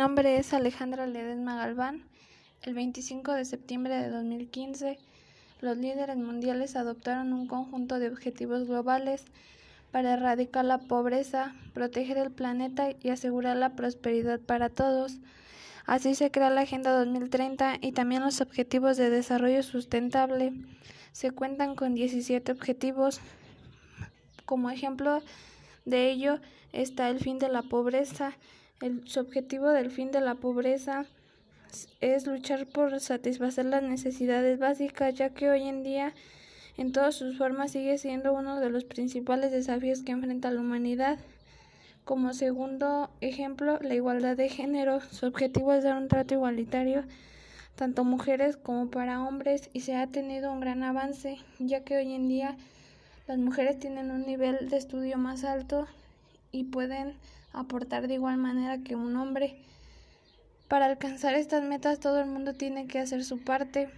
nombre es Alejandra Ledesma Galván. El 25 de septiembre de 2015, los líderes mundiales adoptaron un conjunto de objetivos globales para erradicar la pobreza, proteger el planeta y asegurar la prosperidad para todos. Así se crea la Agenda 2030 y también los Objetivos de Desarrollo Sustentable. Se cuentan con 17 objetivos. Como ejemplo de ello está el fin de la pobreza. El objetivo del fin de la pobreza es luchar por satisfacer las necesidades básicas, ya que hoy en día en todas sus formas sigue siendo uno de los principales desafíos que enfrenta la humanidad. Como segundo ejemplo, la igualdad de género. Su objetivo es dar un trato igualitario tanto mujeres como para hombres y se ha tenido un gran avance, ya que hoy en día las mujeres tienen un nivel de estudio más alto y pueden aportar de igual manera que un hombre. Para alcanzar estas metas todo el mundo tiene que hacer su parte.